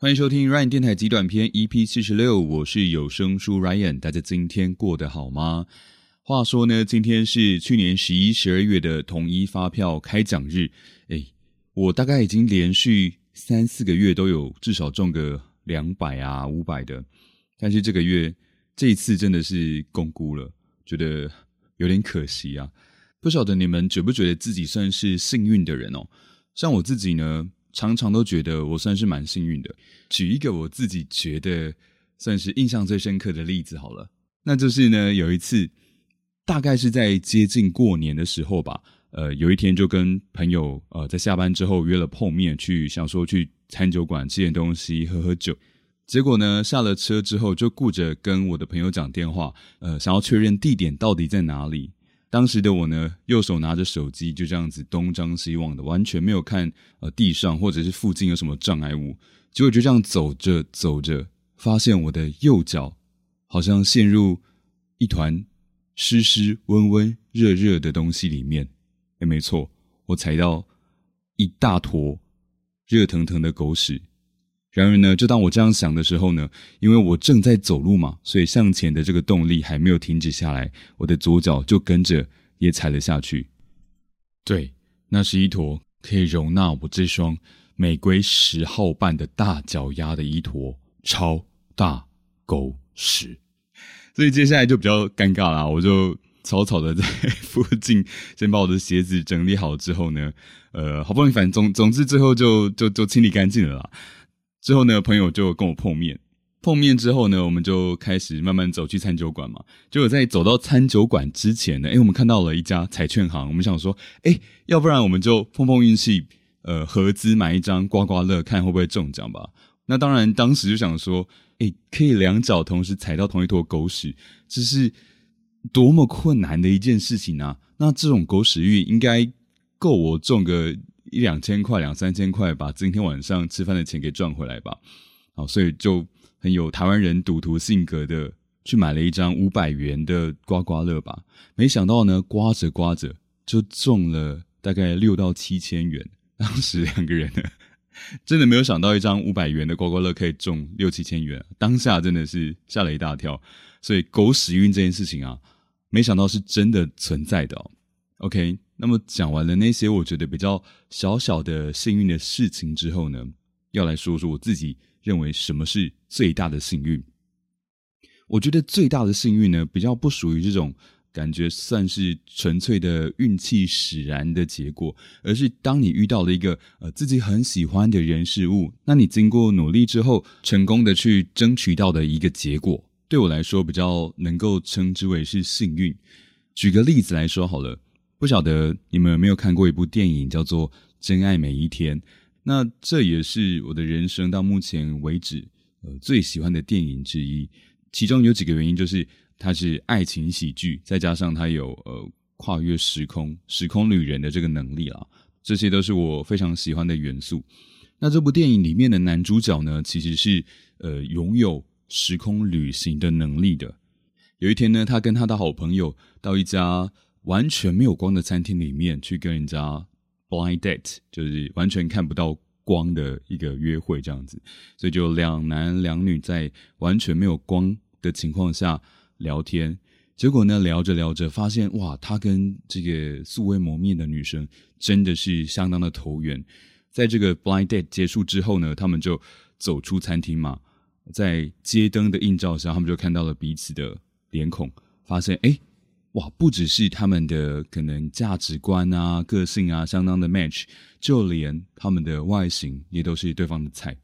欢迎收听 Ryan 电台极短篇 EP 七十六，我是有声书 Ryan，大家今天过得好吗？话说呢，今天是去年十一、十二月的统一发票开奖日，哎，我大概已经连续三四个月都有至少中个两百啊、五百的，但是这个月这一次真的是共估了，觉得有点可惜啊。不晓得你们觉不觉得自己算是幸运的人哦？像我自己呢。常常都觉得我算是蛮幸运的。举一个我自己觉得算是印象最深刻的例子好了，那就是呢，有一次大概是在接近过年的时候吧，呃，有一天就跟朋友呃在下班之后约了碰面，去想说去餐酒馆吃点东西，喝喝酒。结果呢，下了车之后就顾着跟我的朋友讲电话，呃，想要确认地点到底在哪里。当时的我呢，右手拿着手机，就这样子东张西望的，完全没有看呃地上或者是附近有什么障碍物。结果就这样走着走着，发现我的右脚好像陷入一团湿湿温温热热的东西里面。哎，没错，我踩到一大坨热腾腾的狗屎。然而呢，就当我这样想的时候呢，因为我正在走路嘛，所以向前的这个动力还没有停止下来，我的左脚就跟着也踩了下去。对，那是一坨可以容纳我这双玫瑰十号半的大脚丫的一坨超大狗屎。所以接下来就比较尴尬啦，我就草草的在附近先把我的鞋子整理好之后呢，呃，好不容易，反正总总之最后就就就清理干净了啦。之后呢，朋友就跟我碰面。碰面之后呢，我们就开始慢慢走去餐酒馆嘛。结果在走到餐酒馆之前呢，哎，我们看到了一家彩券行。我们想说，哎，要不然我们就碰碰运气，呃，合资买一张刮刮乐，看会不会中奖吧。那当然，当时就想说，哎，可以两脚同时踩到同一坨狗屎，这是多么困难的一件事情啊！那这种狗屎运应该够我中个。一两千块、两三千块，把今天晚上吃饭的钱给赚回来吧。好，所以就很有台湾人赌徒性格的去买了一张五百元的刮刮乐吧。没想到呢，刮着刮着就中了大概六到七千元。当时两个人呢，真的没有想到一张五百元的刮刮乐可以中六七千元，当下真的是吓了一大跳。所以狗屎运这件事情啊，没想到是真的存在的。OK。那么讲完了那些我觉得比较小小的幸运的事情之后呢，要来说说我自己认为什么是最大的幸运。我觉得最大的幸运呢，比较不属于这种感觉算是纯粹的运气使然的结果，而是当你遇到了一个呃自己很喜欢的人事物，那你经过努力之后成功的去争取到的一个结果，对我来说比较能够称之为是幸运。举个例子来说好了。不晓得你们有没有看过一部电影，叫做《真爱每一天》。那这也是我的人生到目前为止呃最喜欢的电影之一。其中有几个原因，就是它是爱情喜剧，再加上它有呃跨越时空、时空旅人的这个能力啊，这些都是我非常喜欢的元素。那这部电影里面的男主角呢，其实是呃拥有时空旅行的能力的。有一天呢，他跟他的好朋友到一家。完全没有光的餐厅里面去跟人家 blind date，就是完全看不到光的一个约会这样子，所以就两男两女在完全没有光的情况下聊天。结果呢，聊着聊着发现，哇，他跟这个素未谋面的女生真的是相当的投缘。在这个 blind date 结束之后呢，他们就走出餐厅嘛，在街灯的映照下，他们就看到了彼此的脸孔，发现哎。哇，不只是他们的可能价值观啊、个性啊相当的 match，就连他们的外形也都是对方的菜。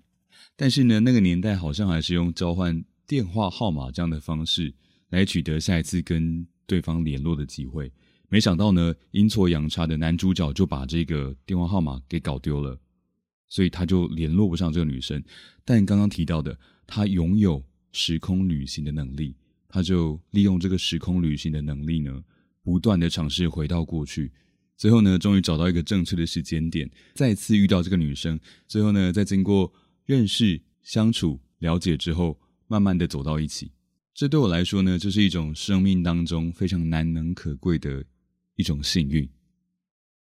但是呢，那个年代好像还是用交换电话号码这样的方式来取得下一次跟对方联络的机会。没想到呢，阴错阳差的男主角就把这个电话号码给搞丢了，所以他就联络不上这个女生。但刚刚提到的，他拥有时空旅行的能力。他就利用这个时空旅行的能力呢，不断的尝试回到过去，最后呢，终于找到一个正确的时间点，再次遇到这个女生，最后呢，在经过认识、相处、了解之后，慢慢的走到一起。这对我来说呢，就是一种生命当中非常难能可贵的一种幸运。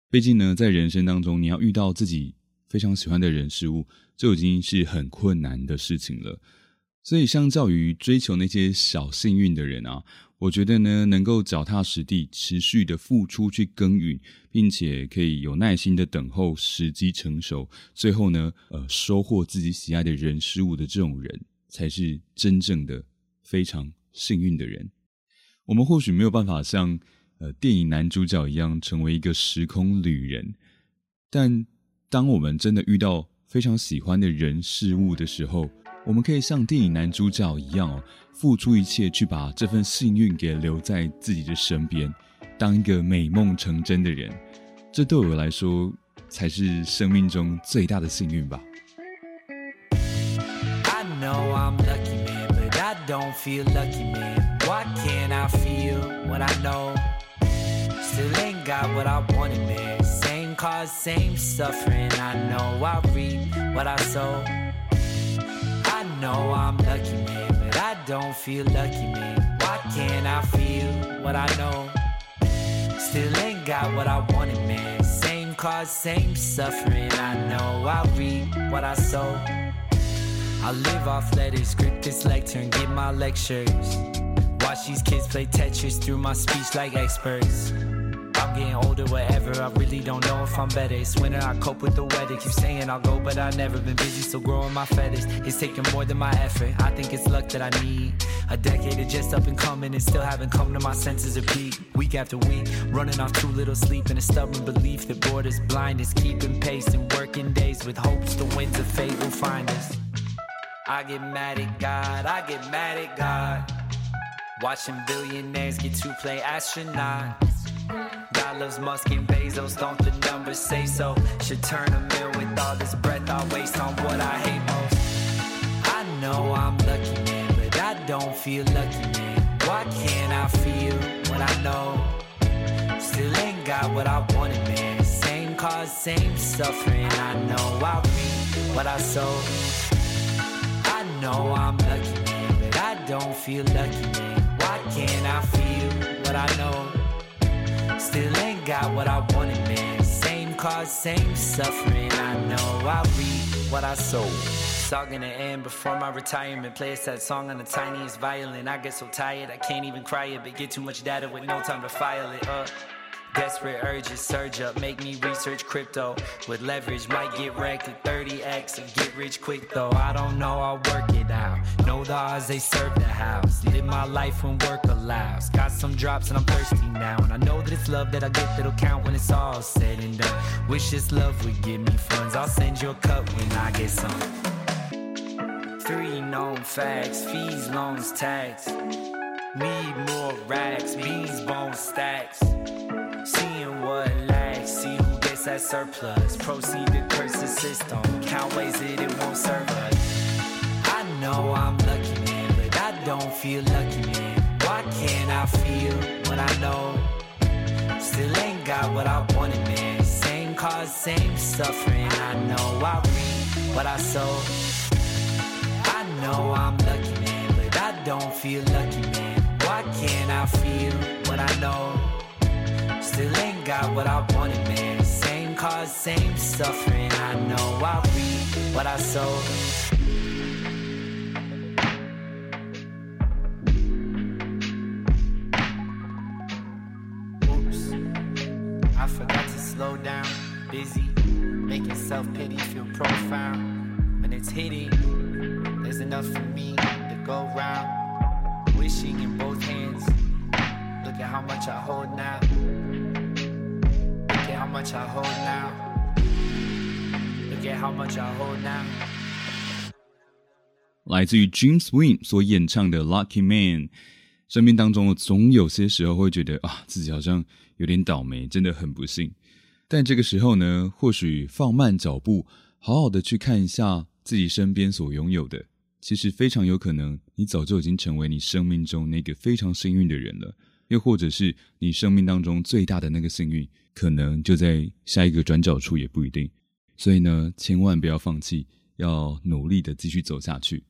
毕竟呢，在人生当中，你要遇到自己。非常喜欢的人事物，就已经是很困难的事情了。所以，相较于追求那些小幸运的人啊，我觉得呢，能够脚踏实地、持续的付出去耕耘，并且可以有耐心的等候时机成熟，最后呢，呃，收获自己喜爱的人事物的这种人，才是真正的非常幸运的人。我们或许没有办法像呃电影男主角一样成为一个时空旅人，但当我们真的遇到非常喜欢的人事物的时候，我们可以像电影男主角一样哦，付出一切去把这份幸运给留在自己的身边，当一个美梦成真的人。这对我来说才是生命中最大的幸运吧。know I'm lucky, man, but I don't feel lucky, man. Why can't I feel what I know? Still ain't got what I wanted, man. Same cause, same suffering. I know I reap what I sow. know I'm lucky, man, but I don't feel lucky, man. Why can't I feel what I know? Still ain't got what I wanted, man. Same cause, same suffering. I know I reap what I sow. I live off letters, grip this lecture, and give my lectures. Watch these kids play Tetris through my speech like experts getting older, whatever. I really don't know if I'm better. It's winter, I cope with the weather. Keep saying I'll go, but I've never been busy, still growing my feathers. It's taking more than my effort. I think it's luck that I need. A decade of just up and coming and still haven't come to my senses of peak. Week after week, running off too little sleep and a stubborn belief that borders blind is keeping pace and working days with hopes the winds of fate will find us. I get mad at God, I get mad at God. Watching billionaires get to play astronauts. God loves Musk and Bezos, don't the numbers say so? Should turn a mill with all this breath I waste on what I hate most. I know I'm lucky, man, but I don't feel lucky, man. Why can't I feel what I know? Still ain't got what I wanted, man. Same cause, same suffering. I know I reap what I sow. I know I'm lucky, man, but I don't feel lucky, man. Why can't I feel what I know? Still ain't got what I wanted, man. Same cause, same suffering. I know I reap what I sow. It's gonna end before my retirement. Play a sad song on the tiniest violin. I get so tired, I can't even cry it, but get too much data with no time to file it. Uh. Desperate urges surge up, make me research crypto. With leverage, might get wrecked at 30x and get rich quick though. I don't know, I'll work it out. Know the odds they serve the house. Live my life when work Got some drops and I'm thirsty now. And I know that it's love that I get that'll count when it's all said and done. Wish this love would give me funds. I'll send you a cup when I get some. Three known facts, fees, loans, tax. Need more racks, beans, bone stacks. Seeing what lacks, see who gets that surplus. Proceed to curse the system, feel what I know? Still ain't got what I wanted, man. Same cause, same suffering. I know I reap what I sow. I know I'm lucky, man, but I don't feel lucky, man. Why can't I feel what I know? Still ain't got what I wanted, man. Same cause, same suffering. I know I reap what I sow. I forgot to slow down. Busy, making self pity feel profound. When it's hitting, there's enough for me to go round. Wishing in both hands. Look at how much I hold now. much I hold now. Look at how much I hold now. 来自于 James Wynn 所演唱的《Lucky Man》， 生命当中总有些时候会觉得啊，自己好像有点倒霉，真的很不幸。但这个时候呢，或许放慢脚步，好好的去看一下自己身边所拥有的，其实非常有可能，你早就已经成为你生命中那个非常幸运的人了。又或者是你生命当中最大的那个幸运，可能就在下一个转角处，也不一定。所以呢，千万不要放弃，要努力的继续走下去。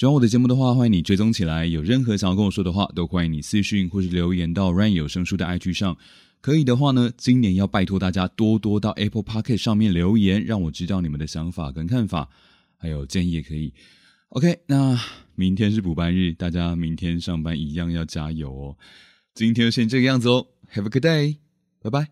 喜欢我的节目的话，欢迎你追踪起来。有任何想要跟我说的话，都欢迎你私讯或是留言到 Ryan 有声书的 IG 上。可以的话呢，今年要拜托大家多多到 Apple p o c k e t 上面留言，让我知道你们的想法跟看法，还有建议也可以。OK，那明天是补班日，大家明天上班一样要加油哦。今天就先这个样子哦，Have a good day，拜拜。